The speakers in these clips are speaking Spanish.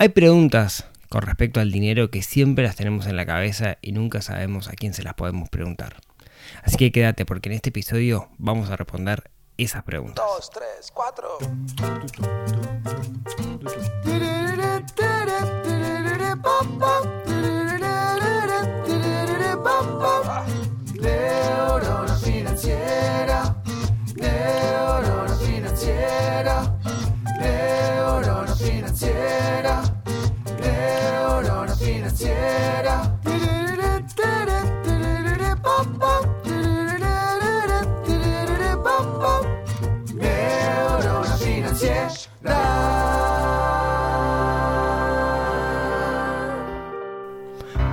Hay preguntas con respecto al dinero que siempre las tenemos en la cabeza y nunca sabemos a quién se las podemos preguntar. Así que quédate porque en este episodio vamos a responder esas preguntas. Dos, tres, cuatro. Neurona financiera, neurona financiera, neurona financiera, neurona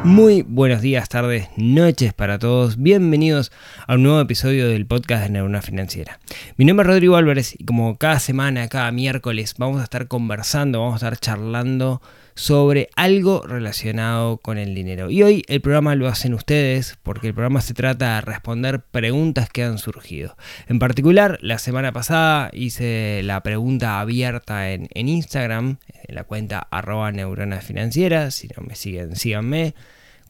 Muy buenos días, tardes, noches para todos. Bienvenidos a un nuevo episodio del podcast de Neurona Financiera. Mi nombre es Rodrigo Álvarez y como cada semana, cada miércoles, vamos a estar conversando, vamos a estar charlando sobre algo relacionado con el dinero. Y hoy el programa lo hacen ustedes porque el programa se trata de responder preguntas que han surgido. En particular, la semana pasada hice la pregunta abierta en, en Instagram, en la cuenta arroba neurona financiera. Si no me siguen, síganme.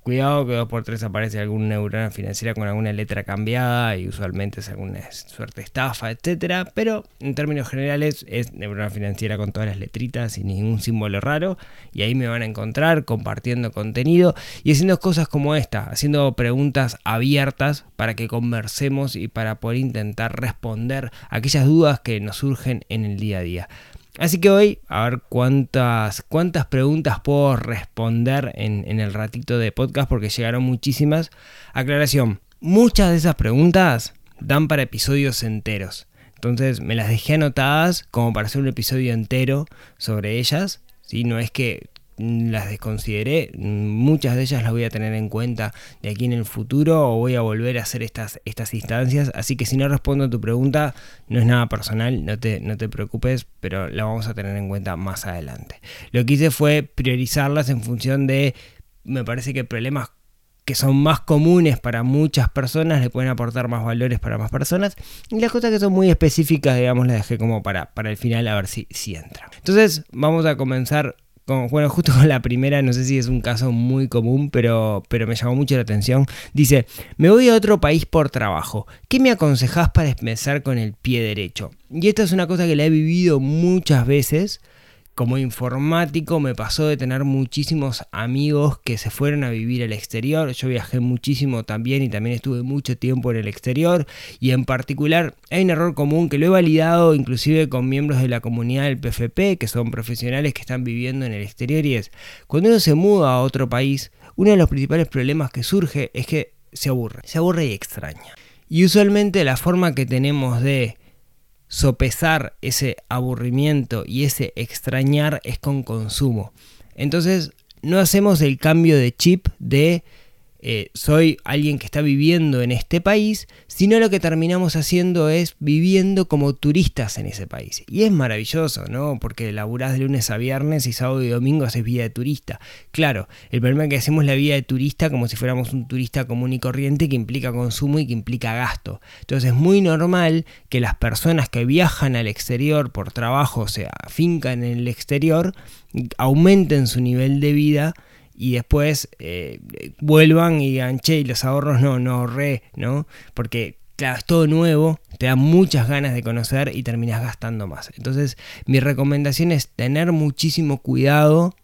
Cuidado que dos por tres aparece alguna neurona financiera con alguna letra cambiada y usualmente es alguna suerte estafa, etcétera. Pero en términos generales es neurona financiera con todas las letritas y ningún símbolo raro. Y ahí me van a encontrar compartiendo contenido y haciendo cosas como esta, haciendo preguntas abiertas para que conversemos y para poder intentar responder aquellas dudas que nos surgen en el día a día. Así que hoy, a ver cuántas, cuántas preguntas puedo responder en, en, el ratito de podcast, porque llegaron muchísimas. Aclaración, muchas de esas preguntas dan para episodios enteros. Entonces me las dejé anotadas como para hacer un episodio entero sobre ellas. ¿sí? No es que las desconsideré, muchas de ellas las voy a tener en cuenta de aquí en el futuro o voy a volver a hacer estas, estas instancias, así que si no respondo a tu pregunta no es nada personal, no te, no te preocupes, pero la vamos a tener en cuenta más adelante. Lo que hice fue priorizarlas en función de, me parece que problemas que son más comunes para muchas personas, le pueden aportar más valores para más personas. Y las cosas que son muy específicas, digamos, las dejé como para, para el final a ver si, si entra. Entonces, vamos a comenzar bueno, justo con la primera, no sé si es un caso muy común, pero, pero me llamó mucho la atención. Dice, me voy a otro país por trabajo. ¿Qué me aconsejás para empezar con el pie derecho? Y esta es una cosa que la he vivido muchas veces. Como informático me pasó de tener muchísimos amigos que se fueron a vivir al exterior. Yo viajé muchísimo también y también estuve mucho tiempo en el exterior. Y en particular hay un error común que lo he validado inclusive con miembros de la comunidad del PFP, que son profesionales que están viviendo en el exterior. Y es, cuando uno se muda a otro país, uno de los principales problemas que surge es que se aburre. Se aburre y extraña. Y usualmente la forma que tenemos de sopesar ese aburrimiento y ese extrañar es con consumo. Entonces no hacemos el cambio de chip de eh, soy alguien que está viviendo en este país, sino lo que terminamos haciendo es viviendo como turistas en ese país. Y es maravilloso, ¿no? Porque laburás de lunes a viernes y sábado y domingo haces vida de turista. Claro, el problema es que hacemos la vida de turista como si fuéramos un turista común y corriente que implica consumo y que implica gasto. Entonces es muy normal que las personas que viajan al exterior por trabajo, o sea, fincan en el exterior, aumenten su nivel de vida y después eh, vuelvan y digan, che, los ahorros no, no ahorré, ¿no? Porque claro, es todo nuevo, te da muchas ganas de conocer y terminas gastando más. Entonces, mi recomendación es tener muchísimo cuidado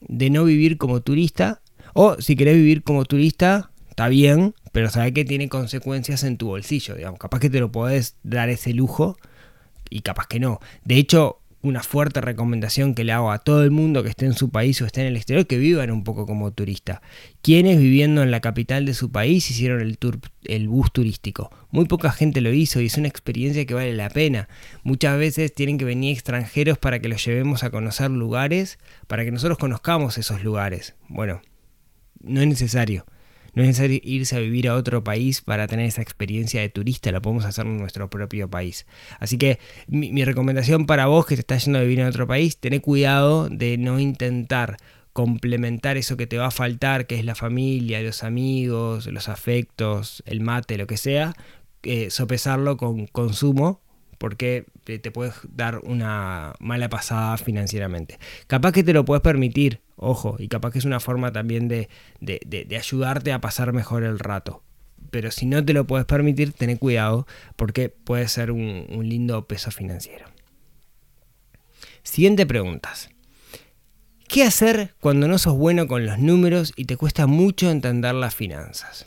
de no vivir como turista. O si querés vivir como turista, está bien, pero sabe que tiene consecuencias en tu bolsillo, digamos. Capaz que te lo podés dar ese lujo y capaz que no. De hecho, una fuerte recomendación que le hago a todo el mundo que esté en su país o esté en el exterior que vivan un poco como turista. Quienes viviendo en la capital de su país hicieron el tour el bus turístico. Muy poca gente lo hizo y es una experiencia que vale la pena. Muchas veces tienen que venir extranjeros para que los llevemos a conocer lugares, para que nosotros conozcamos esos lugares. Bueno, no es necesario. No es necesario irse a vivir a otro país para tener esa experiencia de turista, la podemos hacer en nuestro propio país. Así que mi, recomendación para vos que te estás yendo a vivir en otro país, tené cuidado de no intentar complementar eso que te va a faltar, que es la familia, los amigos, los afectos, el mate, lo que sea, eh, sopesarlo con consumo porque te puedes dar una mala pasada financieramente. Capaz que te lo puedes permitir, ojo, y capaz que es una forma también de, de- de- de ayudarte a pasar mejor el rato. Pero si no te lo puedes permitir, ten cuidado porque puede ser un, un lindo peso financiero. Siguiente preguntas. ¿Qué hacer cuando no sos bueno con los números y te cuesta mucho entender las finanzas?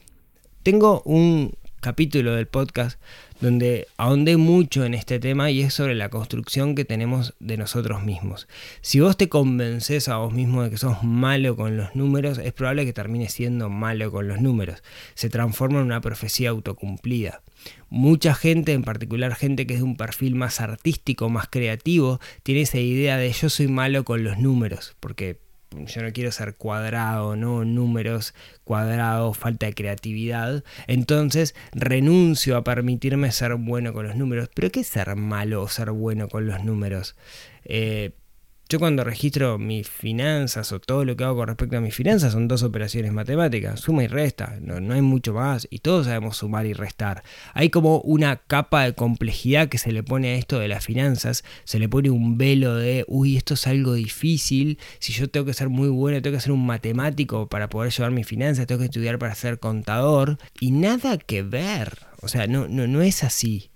Tengo un capítulo del podcast donde ahondé mucho en este tema y es sobre la construcción que tenemos de nosotros mismos. Si vos te convences a vos mismo de que sos malo con los números, es probable que termines siendo malo con los números. Se transforma en una profecía autocumplida. Mucha gente, en particular gente que es de un perfil más artístico, más creativo, tiene esa idea de yo soy malo con los números, porque yo no quiero ser cuadrado, no números cuadrados, falta de creatividad. Entonces renuncio a permitirme ser bueno con los números. Pero ¿qué es ser malo o ser bueno con los números? Eh, yo cuando registro mis finanzas o todo lo que hago con respecto a mis finanzas son dos operaciones matemáticas, suma y resta, no, no hay mucho más y todos sabemos sumar y restar. Hay como una capa de complejidad que se le pone a esto de las finanzas, se le pone un velo de, uy, esto es algo difícil, si yo tengo que ser muy bueno, tengo que ser un matemático para poder llevar mis finanzas, tengo que estudiar para ser contador y nada que ver, o sea, no, no, no es así.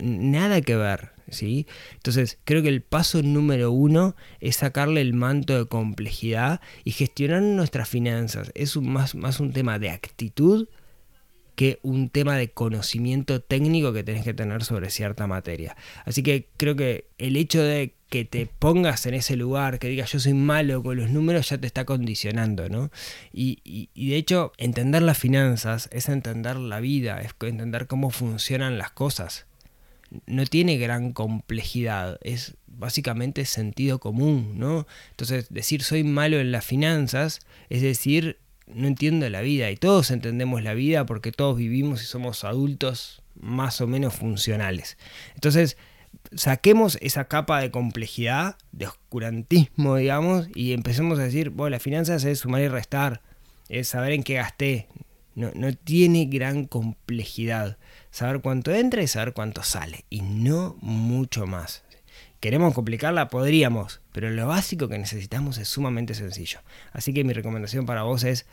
Nada que ver, ¿sí? Entonces, creo que el paso número uno es sacarle el manto de complejidad y gestionar nuestras finanzas. Es un, más, más un tema de actitud que un tema de conocimiento técnico que tenés que tener sobre cierta materia. Así que creo que el hecho de que te pongas en ese lugar, que digas yo soy malo con los números, ya te está condicionando, ¿no? Y, y, y de hecho, entender las finanzas es entender la vida, es entender cómo funcionan las cosas no tiene gran complejidad, es básicamente sentido común, ¿no? Entonces, decir soy malo en las finanzas es decir, no entiendo la vida y todos entendemos la vida porque todos vivimos y somos adultos más o menos funcionales. Entonces, saquemos esa capa de complejidad, de oscurantismo, digamos, y empecemos a decir, bueno, las finanzas es sumar y restar, es saber en qué gasté. No, no tiene gran complejidad. Saber cuánto entra y saber cuánto sale. Y no mucho más. ¿Queremos complicarla? Podríamos, pero lo básico que necesitamos es sumamente sencillo. Así que mi recomendación para vos es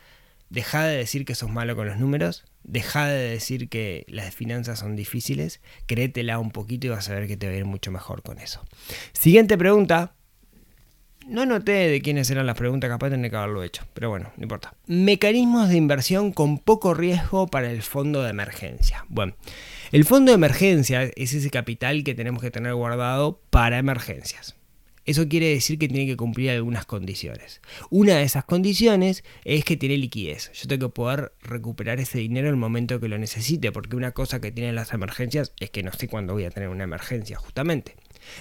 deja de decir que sos malo con los números, deja de decir que las finanzas son difíciles, créetela un poquito y vas a ver que te va a ir mucho mejor con eso. Siguiente pregunta. No noté de quiénes eran las preguntas, capaz tener que haberlo hecho, pero bueno, no importa. Mecanismos de inversión con poco riesgo para el fondo de emergencia. Bueno, el fondo de emergencia es ese capital que tenemos que tener guardado para emergencias. Eso quiere decir que tiene que cumplir algunas condiciones. Una de esas condiciones es que tiene liquidez. Yo tengo que poder recuperar ese dinero en el momento que lo necesite, porque una cosa que tienen las emergencias es que no sé cuándo voy a tener una emergencia, justamente.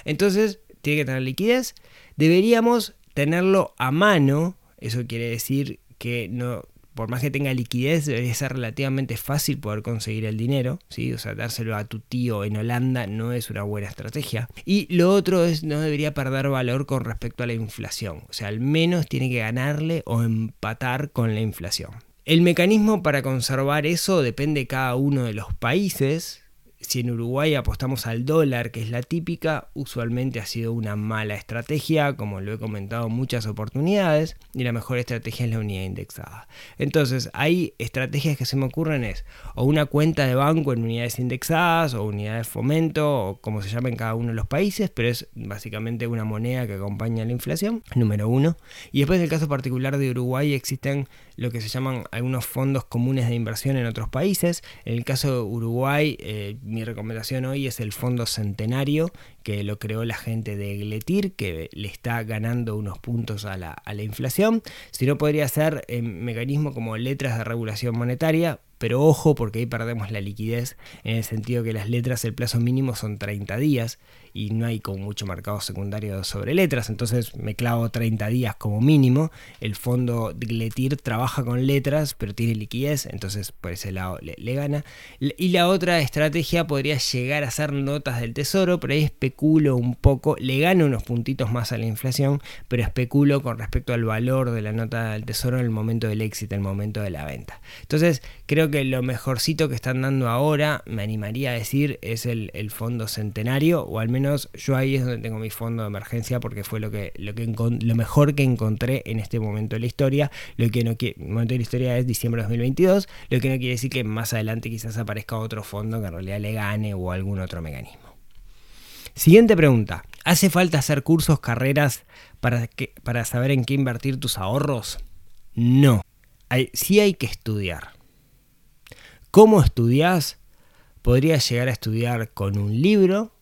Entonces, tiene que tener liquidez. Deberíamos tenerlo a mano. Eso quiere decir que no, por más que tenga liquidez, debería ser relativamente fácil poder conseguir el dinero, ¿sí? O sea, dárselo a tu tío en Holanda no es una buena estrategia. Y lo otro es, no debería perder valor con respecto a la inflación. O sea, al menos tiene que ganarle o empatar con la inflación. El mecanismo para conservar eso depende de cada uno de los países. Si en Uruguay apostamos al dólar, que es la típica, usualmente ha sido una mala estrategia, como lo he comentado en muchas oportunidades, y la mejor estrategia es la unidad indexada. Entonces, hay estrategias que se me ocurren es o una cuenta de banco en unidades indexadas, o unidades de fomento, o como se llama en cada uno de los países, pero es básicamente una moneda que acompaña la inflación, número uno. Y después, en el caso particular de Uruguay, existen lo que se llaman algunos fondos comunes de inversión en otros países. En el caso de Uruguay, eh, mi recomendación hoy es el Fondo Centenario, que lo creó la gente de Gletir, que le está ganando unos puntos a la, a la inflación. Si no, podría ser eh, mecanismo como letras de regulación monetaria, pero ojo porque ahí perdemos la liquidez en el sentido que las letras el plazo mínimo son 30 días y no hay como mucho mercado secundario sobre letras, entonces me clavo 30 días como mínimo. El fondo Gletir trabaja con letras, pero tiene liquidez, entonces por ese lado le, gana. Y la otra estrategia podría llegar a ser notas del tesoro, pero ahí especulo un poco, le gano unos puntitos más a la inflación, pero especulo con respecto al valor de la nota del tesoro en el momento del éxito, en el momento de la venta. Entonces, creo que lo mejorcito que están dando ahora, me animaría a decir, es el, fondo centenario, o al menos yo ahí es donde tengo mi fondo de emergencia, porque fue lo, que, lo, mejor que encontré en este momento de la historia. Lo que no momento de la historia es diciembre de 2022, lo que no quiere decir que más adelante quizás aparezca otro fondo que en realidad le gane o algún otro mecanismo. Siguiente pregunta. ¿Hace falta hacer cursos, carreras para, que, para saber en qué invertir tus ahorros? No. Sí hay que estudiar. ¿Cómo estudias? Podrías llegar a estudiar con un libro,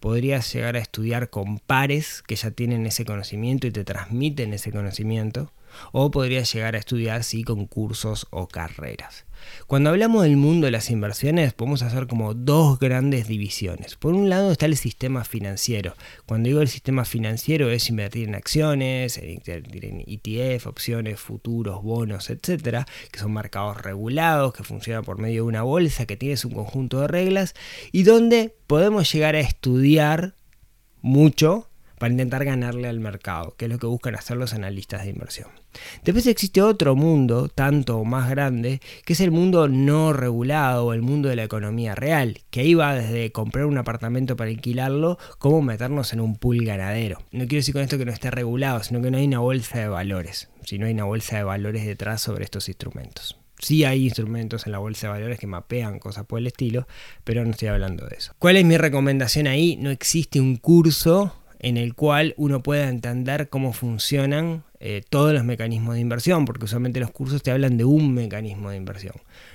podrías llegar a estudiar con pares que ya tienen ese conocimiento y te transmiten ese conocimiento, o podrías llegar a estudiar sí con cursos o carreras. Cuando hablamos del mundo de las inversiones, podemos hacer como dos grandes divisiones. Por un lado está el sistema financiero. Cuando digo el sistema financiero es invertir en acciones, invertir en ETF, opciones, futuros, bonos, etcétera, que son mercados regulados, que funcionan por medio de una bolsa, que tiene su conjunto de reglas y donde podemos llegar a estudiar mucho para intentar ganarle al mercado, que es lo que buscan hacer los analistas de inversión. Después existe otro mundo, tanto más grande, que es el mundo no regulado o el mundo de la economía real, que ahí va desde comprar un apartamento para alquilarlo como meternos en un pool ganadero. No quiero decir con esto que no esté regulado, sino que no hay una bolsa de valores, si no hay una bolsa de valores detrás sobre estos instrumentos. Sí hay instrumentos en la bolsa de valores que mapean cosas por el estilo, pero no estoy hablando de eso. ¿Cuál es mi recomendación ahí? No existe un curso en el cual uno pueda entender cómo funcionan eh, todos los mecanismos de inversión, porque usualmente los cursos te hablan de un mecanismo de inversión.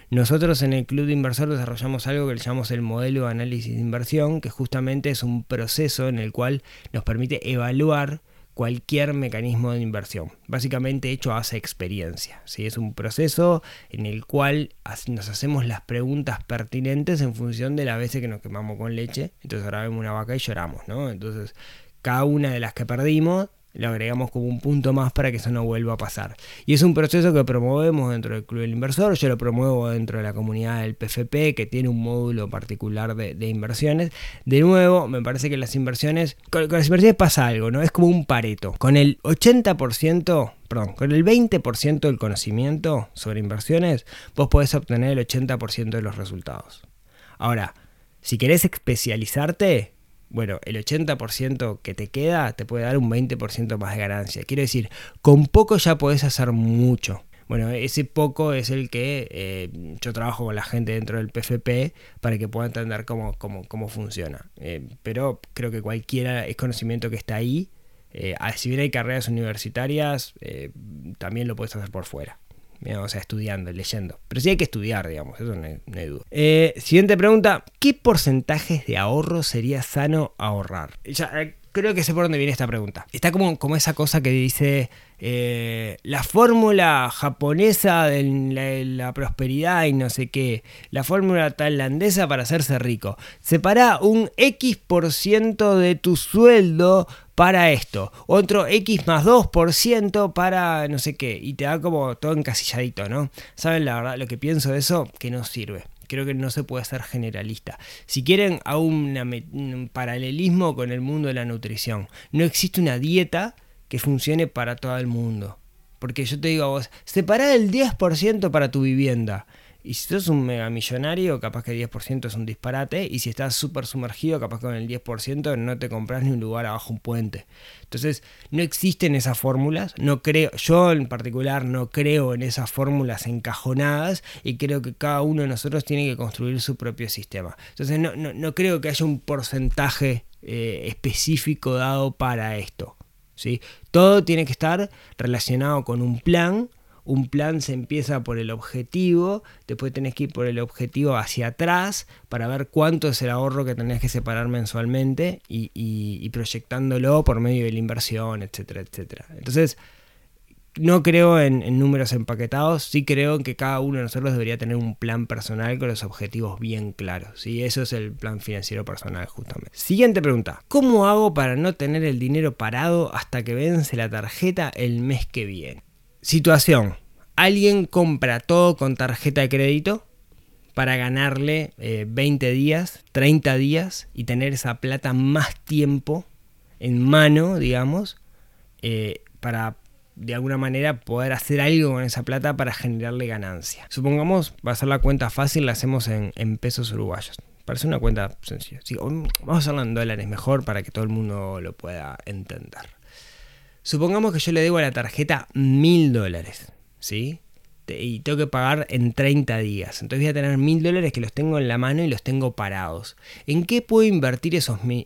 Nosotros en el Club de Inversor desarrollamos algo que le llamamos el modelo de análisis de inversión, que justamente es un proceso en el cual nos permite evaluar cualquier mecanismo de inversión, básicamente hecho hace experiencia. ¿sí? Es un proceso en el cual nos hacemos las preguntas pertinentes en función de la veces que nos quemamos con leche. Entonces ahora vemos una vaca y lloramos, ¿no? Entonces cada una de las que perdimos lo agregamos como un punto más para que eso no vuelva a pasar. Y es un proceso que promovemos dentro del Club del Inversor, yo lo promuevo dentro de la comunidad del PFP, que tiene un módulo particular de, inversiones. De nuevo, me parece que las inversiones, con, las inversiones pasa algo, ¿no? Es como un pareto. Con el 80%, perdón, con el 20% del conocimiento sobre inversiones, vos podés obtener el 80% de los resultados. Ahora, si querés especializarte, bueno, el 80% que te queda te puede dar un 20% más de ganancia. Quiero decir, con poco ya podés hacer mucho. Bueno, ese poco es el que eh, yo trabajo con la gente dentro del PFP para que pueda entender cómo, cómo, funciona. Eh, pero creo que cualquiera es conocimiento que está ahí. Eh, si bien hay carreras universitarias, también lo puedes hacer por fuera o sea, estudiando, leyendo. Pero sí hay que estudiar, digamos, eso no hay, duda. Eh, siguiente pregunta, ¿qué porcentajes de ahorro sería sano ahorrar? Eh, creo que sé por dónde viene esta pregunta. Está como, como esa cosa que dice eh, la fórmula japonesa de la, prosperidad y no sé qué, la fórmula tailandesa para hacerse rico. Separa un X por ciento de tu sueldo para esto, otro X más 2% para no sé qué, y te da como todo encasilladito, ¿no? ¿Saben la verdad lo que pienso de eso? Que no sirve creo que no se puede ser generalista. Si quieren, a un paralelismo con el mundo de la nutrición. No existe una dieta que funcione para todo el mundo. Porque yo te digo a vos, separa el 10% para tu vivienda. Y si sos un megamillonario, capaz que el 10% es un disparate. Y si estás súper sumergido, capaz que con el 10% no te compras ni un lugar abajo un puente. Entonces, no existen esas fórmulas. No creo, yo en particular no creo en esas fórmulas encajonadas. Y creo que cada uno de nosotros tiene que construir su propio sistema. Entonces, no, no, creo que haya un porcentaje eh, específico dado para esto. ¿sí? Todo tiene que estar relacionado con un plan un plan se empieza por el objetivo, después tenés que ir por el objetivo hacia atrás para ver cuánto es el ahorro que tenés que separar mensualmente y, proyectándolo por medio de la inversión, etcétera, etcétera. Entonces, no creo en, en, números empaquetados, sí creo que cada uno de nosotros debería tener un plan personal con los objetivos bien claros. ¿sí? Eso es el plan financiero personal justamente. Siguiente pregunta. ¿Cómo hago para no tener el dinero parado hasta que vence la tarjeta el mes que viene? Situación. Alguien compra todo con tarjeta de crédito para ganarle eh, 20 días, 30 días y tener esa plata más tiempo en mano, digamos, eh, para de alguna manera poder hacer algo con esa plata para generarle ganancia. Supongamos, va a ser la cuenta fácil, la hacemos en, pesos uruguayos. Parece una cuenta sencilla. Vamos a hacerla en dólares mejor para que todo el mundo lo pueda entender. Supongamos que yo le debo a la tarjeta mil dólares, ¿sí? Y tengo que pagar en 30 días. Entonces voy a tener mil dólares que los tengo en la mano y los tengo parados. ¿En qué puedo invertir esos mil,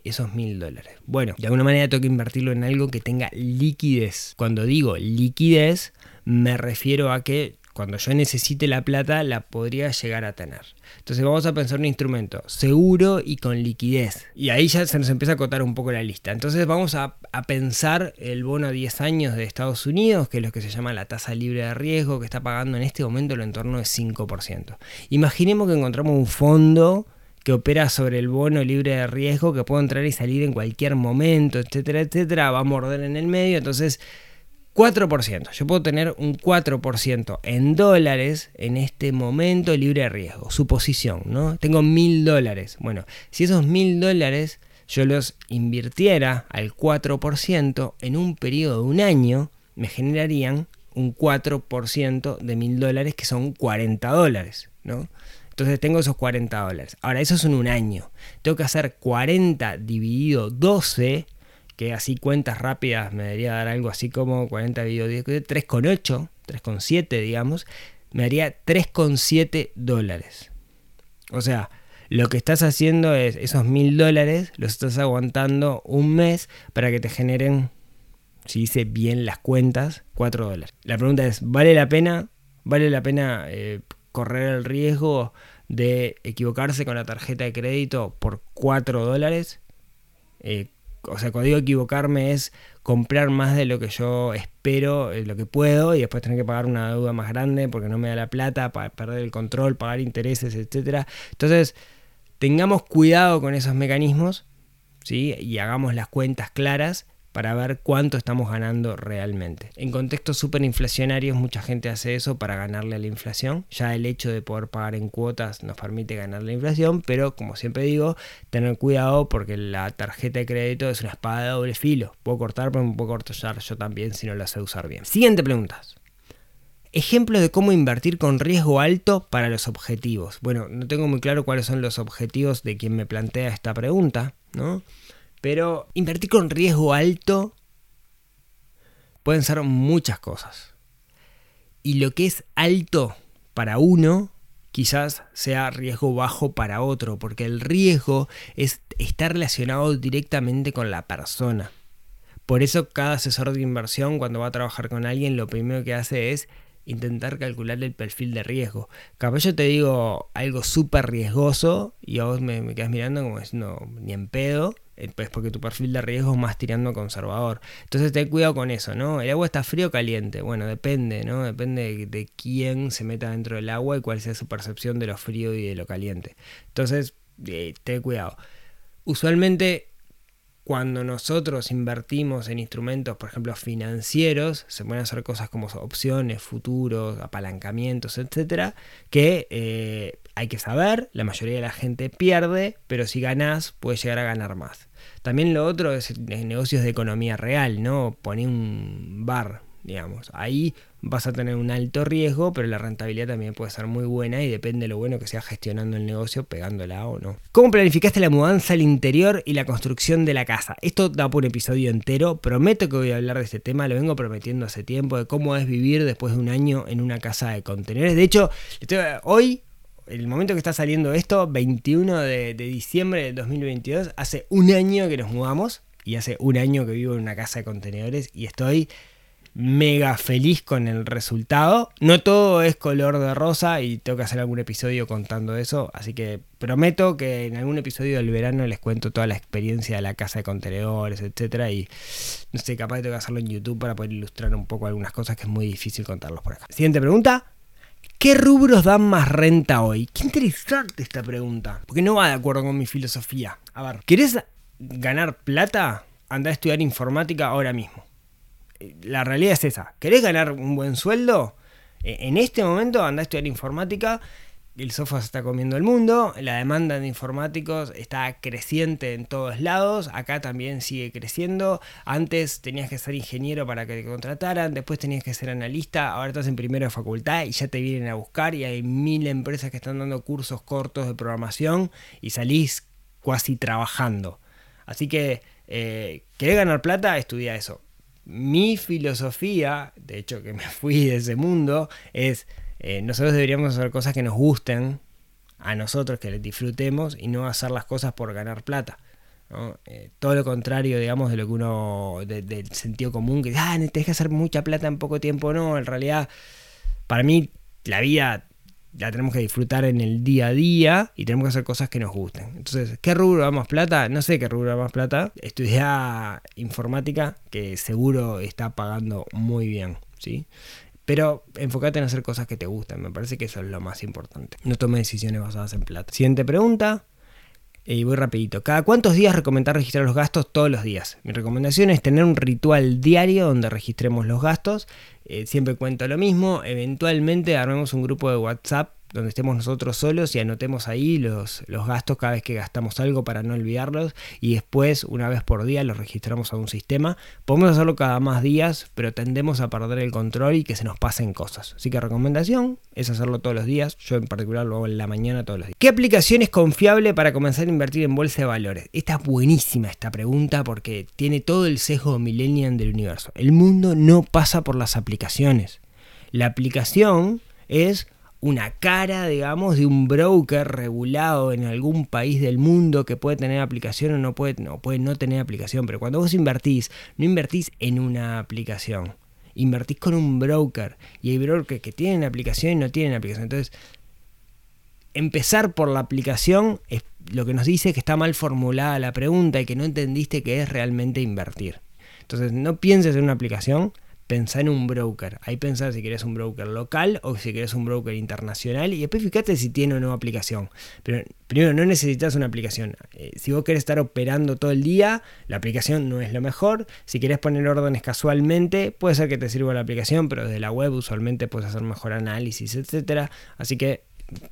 dólares? Bueno, de alguna manera tengo que invertirlo en algo que tenga liquidez. Cuando digo liquidez, me refiero a que cuando yo necesite la plata la podría llegar a tener. Entonces vamos a pensar un instrumento seguro y con liquidez. Y ahí ya se nos empieza a acotar un poco la lista. Entonces vamos a, pensar el bono a 10 años de Estados Unidos, que es lo que se llama la tasa libre de riesgo, que está pagando en este momento el entorno de 5%. Imaginemos que encontramos un fondo que opera sobre el bono libre de riesgo, que puede entrar y salir en cualquier momento, etcétera, etcétera, va a morder en el medio, entonces 4%. Yo puedo tener un 4% en dólares en este momento libre de riesgo. Suposición, ¿no? Tengo mil dólares. Bueno, si esos mil dólares yo los invirtiera al 4% en un periodo de un año, me generarían un 4% de mil dólares que son 40 dólares, ¿no? Entonces tengo esos 40 dólares. Ahora, eso es en un año. Tengo que hacer 40 dividido 12 que así cuentas rápidas me debería dar algo así como 40 dividido 10, 3,8, 3,7 digamos, me daría 3,7 dólares. O sea, lo que estás haciendo es esos mil dólares, los estás aguantando un mes para que te generen, si hice bien las cuentas, 4 dólares. La pregunta es, ¿vale la pena? ¿Vale la pena eh, correr el riesgo de equivocarse con la tarjeta de crédito por 4 dólares? Eh, o sea, cuando digo equivocarme es comprar más de lo que yo espero, lo que puedo, y después tener que pagar una deuda más grande porque no me da la plata, para perder el control, pagar intereses, etc. Entonces, tengamos cuidado con esos mecanismos, ¿sí? Y hagamos las cuentas claras para ver cuánto estamos ganando realmente. En contextos superinflacionarios mucha gente hace eso para ganarle a la inflación. Ya el hecho de poder pagar en cuotas nos permite ganar la inflación, pero como siempre digo, tener cuidado porque la tarjeta de crédito es una espada de doble filo. Puedo cortar, pero me puedo cortar yo también si no la sé usar bien. Siguiente pregunta. Ejemplo de cómo invertir con riesgo alto para los objetivos. Bueno, no tengo muy claro cuáles son los objetivos de quien me plantea esta pregunta, ¿no? Pero invertir con riesgo alto pueden ser muchas cosas. Y lo que es alto para uno quizás sea riesgo bajo para otro, porque el riesgo es, está relacionado directamente con la persona. Por eso cada asesor de inversión cuando va a trabajar con alguien lo primero que hace es intentar calcular el perfil de riesgo. Capaz yo te digo algo súper riesgoso y a vos me, me quedas mirando como diciendo ni en pedo, eh, pues porque tu perfil de riesgo es más tirando a conservador. Entonces ten cuidado con eso, ¿no? ¿El agua está frío o caliente? Bueno, depende, ¿no? Depende de, de quién se meta dentro del agua y cuál sea su percepción de lo frío y de lo caliente. Entonces, eh, ten cuidado. Usualmente cuando nosotros invertimos en instrumentos, por ejemplo, financieros, se pueden hacer cosas como opciones, futuros, apalancamientos, etcétera, que eh, hay que saber, la mayoría de la gente pierde, pero si ganás, puedes llegar a ganar más. También lo otro es negocios de economía real, ¿no? Poner un bar, digamos. Ahí vas a tener un alto riesgo, pero la rentabilidad también puede ser muy buena y depende de lo bueno que sea gestionando el negocio, pegándola o no. ¿Cómo planificaste la mudanza al interior y la construcción de la casa? Esto da por un episodio entero, prometo que voy a hablar de este tema, lo vengo prometiendo hace tiempo, de cómo es vivir después de un año en una casa de contenedores. De hecho, hoy el momento que está saliendo esto, 21 de, de, diciembre del 2022, hace un año que nos mudamos y hace un año que vivo en una casa de contenedores y estoy mega feliz con el resultado. No todo es color de rosa y tengo que hacer algún episodio contando eso, así que prometo que en algún episodio del verano les cuento toda la experiencia de la casa de contenedores, etcétera y no sé, capaz tengo que hacerlo en YouTube para poder ilustrar un poco algunas cosas que es muy difícil contarlos por acá. Siguiente pregunta. ¿Qué rubros dan más renta hoy? Qué interesante esta pregunta, porque no va de acuerdo con mi filosofía. A ver, ¿querés ganar plata? Anda a estudiar informática ahora mismo la realidad es esa. ¿Querés ganar un buen sueldo? E, en este momento andá a estudiar informática. El software se está comiendo el mundo, la demanda de informáticos está creciente en todos lados, acá también sigue creciendo. Antes tenías que ser ingeniero para que te contrataran, después tenías que ser analista, ahora estás en primero de facultad y ya te vienen a buscar y hay mil empresas que están dando cursos cortos de programación y salís casi trabajando. Así que, eh, ¿querés ganar plata? Estudia eso mi filosofía, de hecho que me fui de ese mundo, es eh, nosotros deberíamos hacer cosas que nos gusten a nosotros, que les disfrutemos y no hacer las cosas por ganar plata. Eh, todo lo contrario, digamos, de lo que uno, del sentido común, que ah, te que hacer mucha plata en poco tiempo, no, en realidad, para mí la vida la tenemos que disfrutar en el día a día y tenemos que hacer cosas que nos gusten. Entonces, ¿qué rubro da más plata? No sé qué rubro da más plata. Estudiar informática, que seguro está pagando muy bien, ¿sí? Pero enfócate en hacer cosas que te gustan, me parece que eso es lo más importante. No tome decisiones basadas en plata. Siguiente pregunta. Y voy rapidito. ¿Cada cuántos días recomendar registrar los gastos? Todos los días. Mi recomendación es tener un ritual diario donde registremos los gastos. Eh, siempre cuento lo mismo. Eventualmente armemos un grupo de WhatsApp donde estemos nosotros solos y anotemos ahí los, los gastos cada vez que gastamos algo para no olvidarlos y después una vez por día los registramos a un sistema. Podemos hacerlo cada más días, pero tendemos a perder el control y que se nos pasen cosas. Así que recomendación es hacerlo todos los días. Yo en particular lo hago en la mañana todos los días. ¿Qué aplicación es confiable para comenzar a invertir en bolsa de valores? Esta es buenísima esta pregunta porque tiene todo el sesgo millennial del universo. El mundo no pasa por las aplicaciones. La aplicación es una cara, digamos, de un broker regulado en algún país del mundo que puede tener aplicación o no puede, no puede no tener aplicación. Pero cuando vos invertís, no invertís en una aplicación. Invertís con un broker. Y hay brokers que tienen aplicación y no tienen aplicación. Entonces, empezar por la aplicación es lo que nos dice que está mal formulada la pregunta y que no entendiste que es realmente invertir. Entonces, no pienses en una aplicación, pensá en un broker. Ahí pensá si querés un broker local o si querés un broker internacional y después fíjate si tiene o no aplicación. Pero primero, no necesitas una aplicación. Eh, si vos querés estar operando todo el día, la aplicación no es lo mejor. Si querés poner órdenes casualmente, puede ser que te sirva la aplicación, pero desde la web usualmente puedes hacer mejor análisis, etc. Así que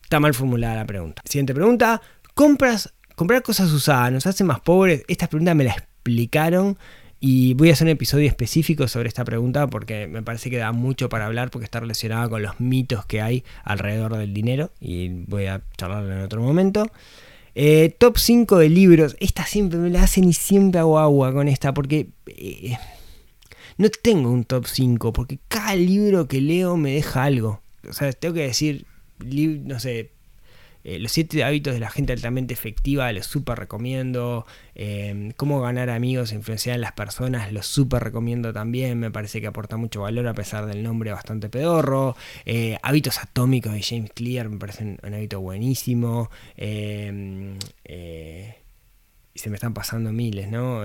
está mal formulada la pregunta. Siguiente pregunta. ¿Compras, comprar cosas usadas nos hace más pobres? Esta pregunta me la explicaron y voy a hacer un episodio específico sobre esta pregunta porque me parece que da mucho para hablar porque está relacionada con los mitos que hay alrededor del dinero y voy a charlarlo en otro momento. Eh, top 5 de libros. Esta siempre me la hacen y siempre hago agua con esta porque eh, no tengo un top 5 porque cada libro que leo me deja algo. O sea, tengo que decir, no sé, eh, los siete hábitos de la gente altamente efectiva, los súper recomiendo. Em, cómo ganar amigos e influenciar a las personas, los súper recomiendo también. Me parece que aporta mucho valor a pesar del nombre bastante pedorro. Eh, hábitos atómicos de James Clear me parece un, hábito buenísimo. Em, eh, y se me están pasando miles, ¿no?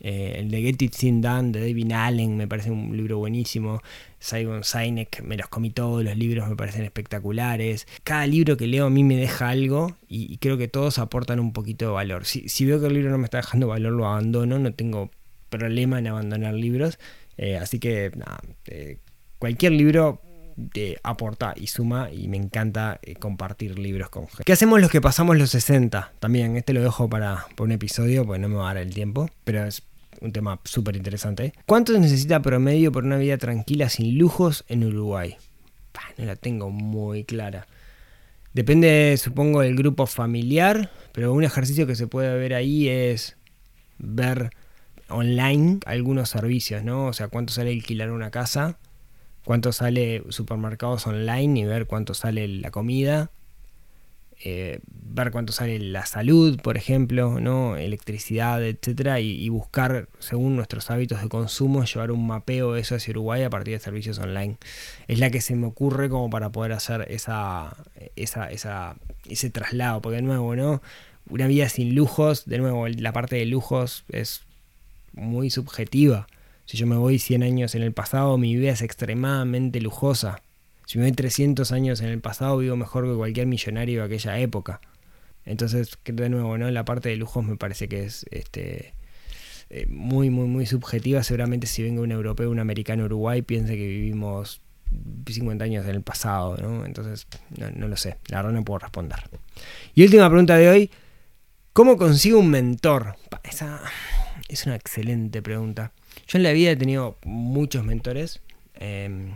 Eh, el de Get It Sin Done de David Allen me parece un libro buenísimo. Simon Sinek, me los comí todos, los libros me parecen espectaculares. Cada libro que leo a mí me deja algo y, creo que todos aportan un poquito de valor. Si, veo que el libro no me está dejando valor, lo abandono, no tengo problema en abandonar libros. Eh, así que eh, cualquier libro te aporta y suma y me encanta compartir libros con gente. ¿Qué hacemos los que pasamos los 60? También, este lo dejo para, un episodio, porque no me va a dar el tiempo, pero es un tema súper interesante. ¿Cuánto se necesita promedio por una vida tranquila sin lujos en Uruguay? no la tengo muy clara. Depende, supongo, del grupo familiar, pero un ejercicio que se puede ver ahí es ver online algunos servicios, ¿no? O sea, cuánto sale alquilar una casa, cuánto sale supermercados online y ver cuánto sale la comida. eh, ver cuánto sale la salud, por ejemplo, ¿no? electricidad, etcétera, y, buscar, según nuestros hábitos de consumo, llevar un mapeo de eso hacia Uruguay a partir de servicios online. Es la que se me ocurre como para poder hacer esa, esa, esa, ese traslado, porque de nuevo, ¿no? Una vida sin lujos, de nuevo, la parte de lujos es muy subjetiva. Si yo me voy 100 años en el pasado, mi vida es extremadamente lujosa. Si me voy 300 años en el pasado, vivo mejor que cualquier millonario de aquella época. Entonces, de nuevo, ¿no? La parte de lujos me parece que es este, eh, muy, muy, muy subjetiva. Seguramente si venga un europeo, un americano, Uruguay, piense que vivimos 50 años en el pasado, ¿no? Entonces, no, lo sé. La verdad no puedo responder. Y última pregunta de hoy. ¿Cómo consigo un mentor? Esa es una excelente pregunta. Yo en la vida he tenido muchos mentores. Em,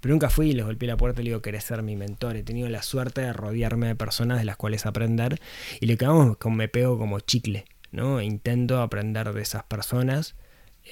pero nunca fui y les golpeé la puerta y le digo, querés ser mi mentor. He tenido la suerte de rodearme de personas de las cuales aprender. Y lo que hago es que me pego como chicle, ¿no? Intento aprender de esas personas.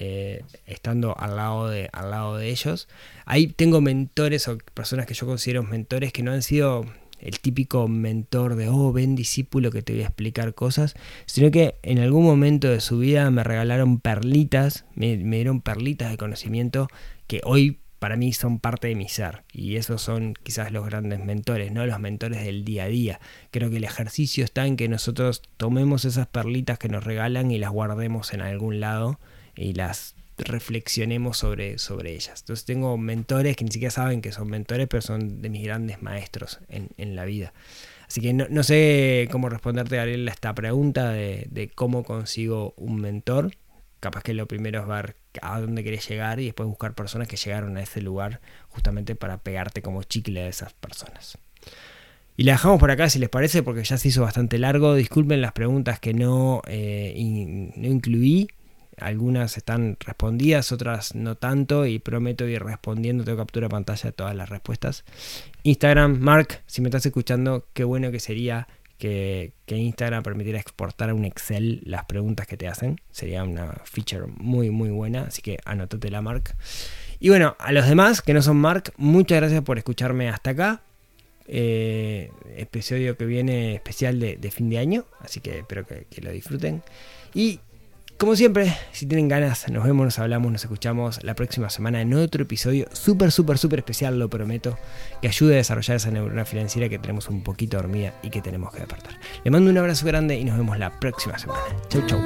Eh, estando al lado, de, al lado de ellos. Ahí tengo mentores o personas que yo considero mentores que no han sido el típico mentor de, oh, ven discípulo que te voy a explicar cosas, sino que en algún momento de su vida me regalaron perlitas, me, dieron perlitas de conocimiento que hoy para mí son parte de mi ser y esos son quizás los grandes mentores, no los mentores del día a día. Creo que el ejercicio está en que nosotros tomemos esas perlitas que nos regalan y las guardemos en algún lado y las reflexionemos sobre, sobre ellas. Entonces tengo mentores que ni siquiera saben que son mentores, pero son de mis grandes maestros en, la vida. Así que no, sé cómo responderte, Gabriel, a esta pregunta de, de cómo consigo un mentor. Capaz que lo primero es ver a dónde querés llegar y después buscar personas que llegaron a ese lugar justamente para pegarte como chicle a esas personas. Y la dejamos por acá si les parece porque ya se hizo bastante largo. Disculpen las preguntas que no, eh, no incluí. Algunas están respondidas, otras no tanto y prometo ir respondiendo, tengo captura pantalla de todas las respuestas. Instagram, Mark, si me estás escuchando, qué bueno que sería que, Instagram permitiera exportar a un Excel las preguntas que te hacen. Sería una feature muy, muy buena. Así que anótate la Mark. Y bueno, a los demás que no son Mark, muchas gracias por escucharme hasta acá. Eh, episodio que viene especial de, fin de año. Así que espero que, que lo disfruten. Y como siempre, si tienen ganas, nos vemos, nos hablamos, nos escuchamos la próxima semana en otro episodio súper, súper, súper especial, lo prometo, que ayude a desarrollar esa neurona financiera que tenemos un poquito dormida y que tenemos que despertar. Le mando un abrazo grande y nos vemos la próxima semana. Chau, chau.